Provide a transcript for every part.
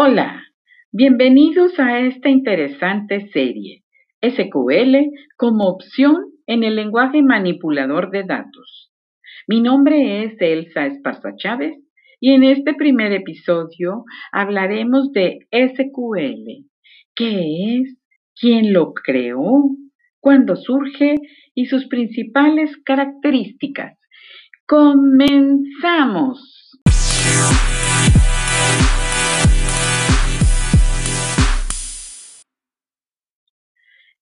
Hola, bienvenidos a esta interesante serie, SQL como opción en el lenguaje manipulador de datos. Mi nombre es Elsa Esparza Chávez y en este primer episodio hablaremos de SQL. ¿Qué es? ¿Quién lo creó? ¿Cuándo surge? Y sus principales características. ¡Comenzamos!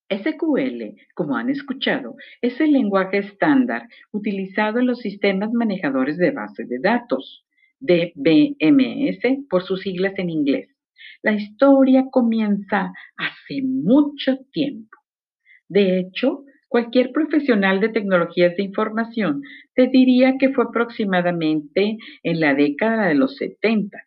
SQL, como han escuchado, es el lenguaje estándar utilizado en los sistemas manejadores de bases de datos, DBMS por sus siglas en inglés. La historia comienza hace mucho tiempo. De hecho, cualquier profesional de tecnologías de información te diría que fue aproximadamente en la década de los 70.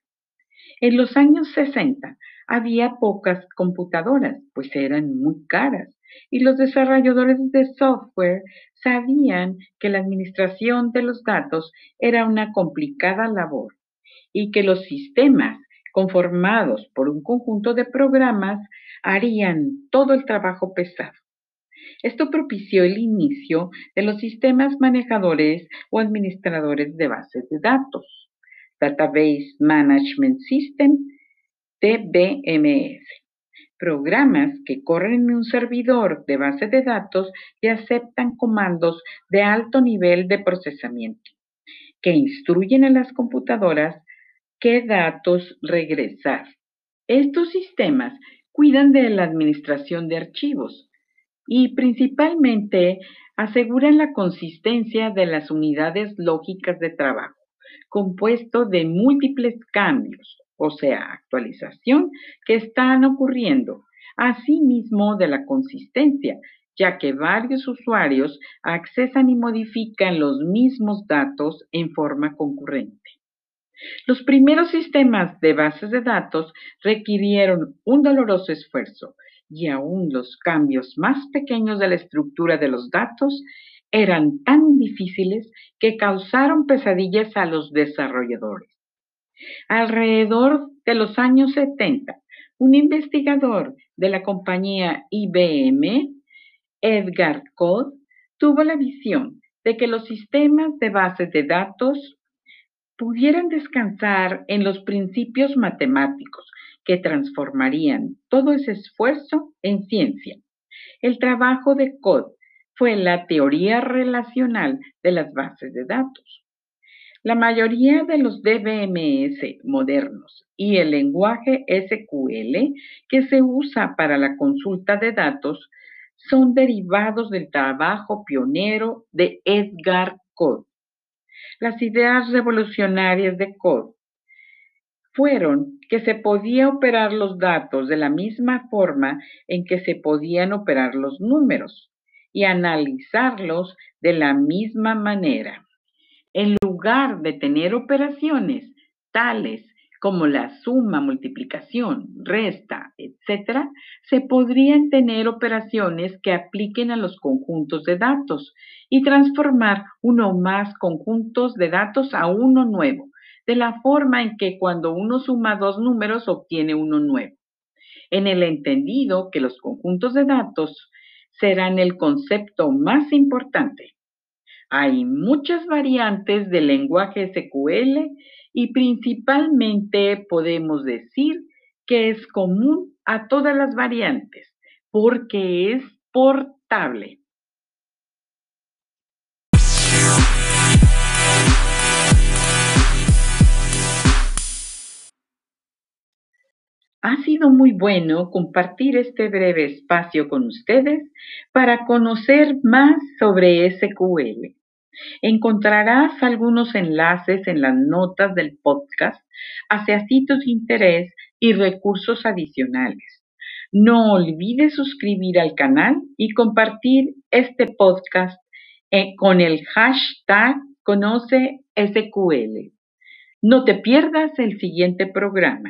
En los años 60 había pocas computadoras, pues eran muy caras, y los desarrolladores de software sabían que la administración de los datos era una complicada labor y que los sistemas conformados por un conjunto de programas harían todo el trabajo pesado. Esto propició el inicio de los sistemas manejadores o administradores de bases de datos, Database Management System, DBMS, programas que corren en un servidor de base de datos y aceptan comandos de alto nivel de procesamiento, que instruyen a las computadoras qué datos regresar. Estos sistemas cuidan de la administración de archivos y principalmente aseguran la consistencia de las unidades lógicas de trabajo, compuesto de múltiples cambios, o sea, actualización, que están ocurriendo, asimismo de la consistencia, ya que varios usuarios accesan y modifican los mismos datos en forma concurrente. Los primeros sistemas de bases de datos requirieron un doloroso esfuerzo y aún los cambios más pequeños de la estructura de los datos eran tan difíciles que causaron pesadillas a los desarrolladores. Alrededor de los años 70, un investigador de la compañía IBM, Edgar Code, tuvo la visión de que los sistemas de bases de datos pudieran descansar en los principios matemáticos que transformarían todo ese esfuerzo en ciencia. El trabajo de Code fue la teoría relacional de las bases de datos. La mayoría de los DBMS modernos y el lenguaje SQL que se usa para la consulta de datos son derivados del trabajo pionero de Edgar Code. Las ideas revolucionarias de Code fueron que se podía operar los datos de la misma forma en que se podían operar los números y analizarlos de la misma manera. En lugar de tener operaciones tales como la suma, multiplicación, resta, etc., se podrían tener operaciones que apliquen a los conjuntos de datos y transformar uno o más conjuntos de datos a uno nuevo, de la forma en que cuando uno suma dos números obtiene uno nuevo. En el entendido que los conjuntos de datos serán el concepto más importante. Hay muchas variantes del lenguaje SQL y principalmente podemos decir que es común a todas las variantes porque es portable. Ha sido muy bueno compartir este breve espacio con ustedes para conocer más sobre SQL. Encontrarás algunos enlaces en las notas del podcast hacia sitios de interés y recursos adicionales. No olvides suscribir al canal y compartir este podcast eh, con el hashtag Conoce SQL. No te pierdas el siguiente programa.